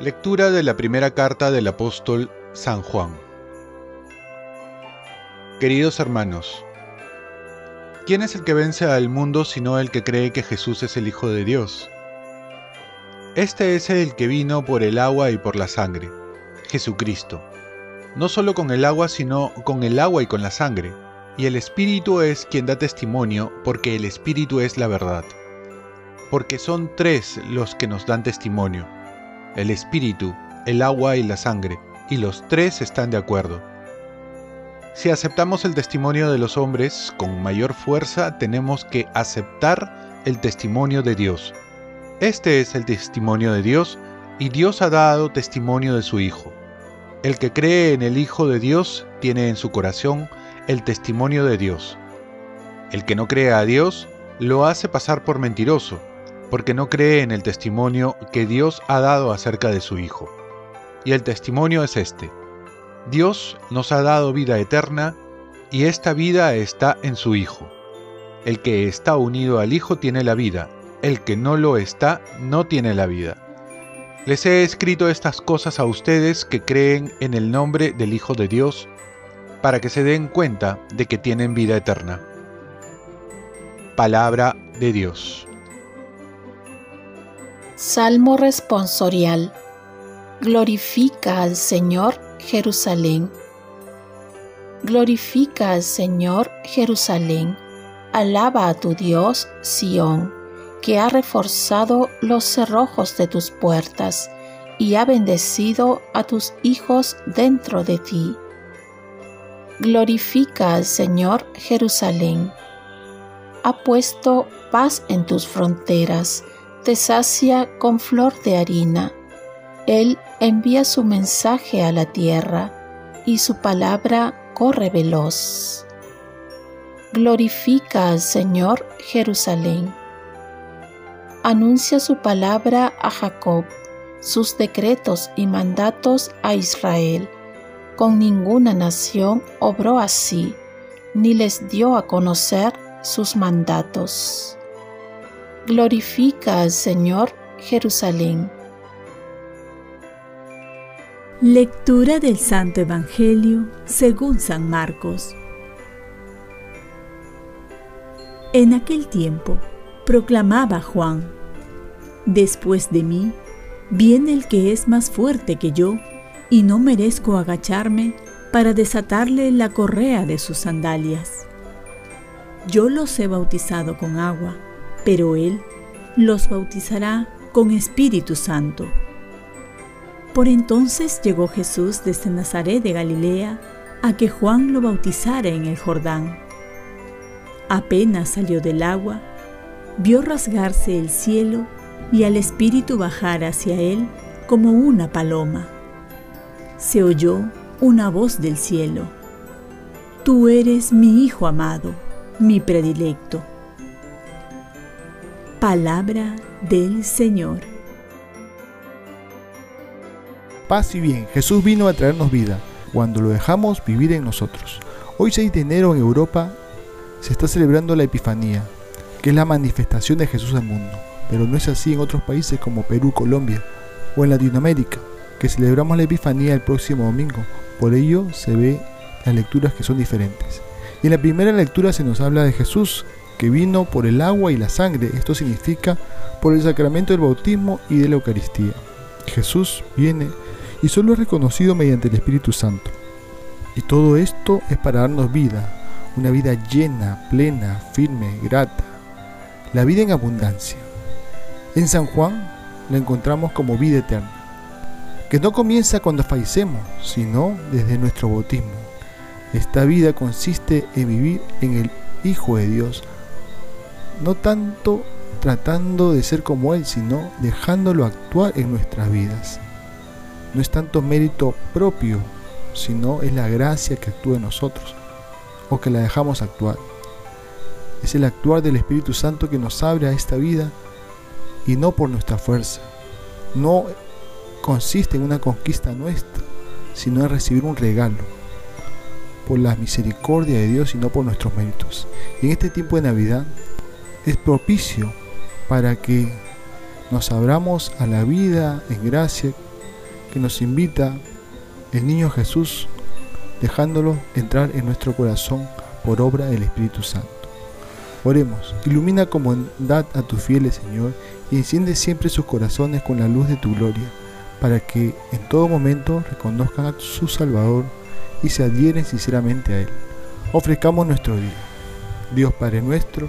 Lectura de la primera carta del apóstol San Juan. Queridos hermanos, ¿quién es el que vence al mundo sino el que cree que Jesús es el Hijo de Dios? Este es el que vino por el agua y por la sangre, Jesucristo. No solo con el agua, sino con el agua y con la sangre. Y el Espíritu es quien da testimonio, porque el Espíritu es la verdad. Porque son tres los que nos dan testimonio, el Espíritu, el agua y la sangre, y los tres están de acuerdo. Si aceptamos el testimonio de los hombres con mayor fuerza, tenemos que aceptar el testimonio de Dios este es el testimonio de Dios y Dios ha dado testimonio de su Hijo. El que cree en el Hijo de Dios tiene en su corazón el testimonio de Dios. El que no cree a Dios lo hace pasar por mentiroso, porque no cree en el testimonio que Dios ha dado acerca de su Hijo. Y el testimonio es este. Dios nos ha dado vida eterna y esta vida está en su Hijo. El que está unido al Hijo tiene la vida el que no lo está no tiene la vida. Les he escrito estas cosas a ustedes que creen en el nombre del Hijo de Dios, para que se den cuenta de que tienen vida eterna. Palabra de Dios. Salmo responsorial. Glorifica al Señor Jerusalén. Glorifica al Señor Jerusalén. Alaba a tu Dios Sión que ha reforzado los cerrojos de tus puertas y ha bendecido a tus hijos dentro de ti. Glorifica al Señor Jerusalén. Ha puesto paz en tus fronteras, te sacia con flor de harina. Él envía su mensaje a la tierra y su palabra corre veloz. Glorifica al Señor Jerusalén anuncia su palabra a Jacob, sus decretos y mandatos a Israel. Con ninguna nación obró así, ni les dio a conocer sus mandatos. Glorifica al Señor Jerusalén. Lectura del Santo Evangelio según San Marcos. En aquel tiempo, proclamaba Juan, Después de mí viene el que es más fuerte que yo, y no merezco agacharme para desatarle la correa de sus sandalias. Yo los he bautizado con agua, pero Él los bautizará con Espíritu Santo. Por entonces llegó Jesús desde Nazaret de Galilea a que Juan lo bautizara en el Jordán. Apenas salió del agua, vio rasgarse el cielo y al Espíritu bajar hacia él como una paloma. Se oyó una voz del cielo. Tú eres mi Hijo amado, mi predilecto. Palabra del Señor. Paz y bien, Jesús vino a traernos vida cuando lo dejamos vivir en nosotros. Hoy 6 de enero en Europa se está celebrando la Epifanía, que es la manifestación de Jesús al mundo, pero no es así en otros países como Perú, Colombia o en Latinoamérica, que celebramos la Epifanía el próximo domingo. Por ello se ve las lecturas que son diferentes. Y en la primera lectura se nos habla de Jesús, que vino por el agua y la sangre. Esto significa por el sacramento del bautismo y de la Eucaristía. Jesús viene y solo es reconocido mediante el Espíritu Santo. Y todo esto es para darnos vida, una vida llena, plena, firme, grata, la vida en abundancia. En San Juan la encontramos como vida eterna, que no comienza cuando fallecemos, sino desde nuestro bautismo. Esta vida consiste en vivir en el Hijo de Dios, no tanto tratando de ser como Él, sino dejándolo actuar en nuestras vidas. No es tanto mérito propio, sino es la gracia que actúa en nosotros, o que la dejamos actuar. Es el actuar del Espíritu Santo que nos abre a esta vida y no por nuestra fuerza. No consiste en una conquista nuestra, sino en recibir un regalo por la misericordia de Dios y no por nuestros méritos. Y en este tiempo de Navidad es propicio para que nos abramos a la vida en gracia que nos invita el niño Jesús, dejándolo entrar en nuestro corazón por obra del Espíritu Santo. Oremos, ilumina con bondad a tus fieles, Señor, y enciende siempre sus corazones con la luz de tu gloria, para que en todo momento reconozcan a su Salvador y se adhieren sinceramente a Él. Ofrezcamos nuestro día. Dios Padre nuestro,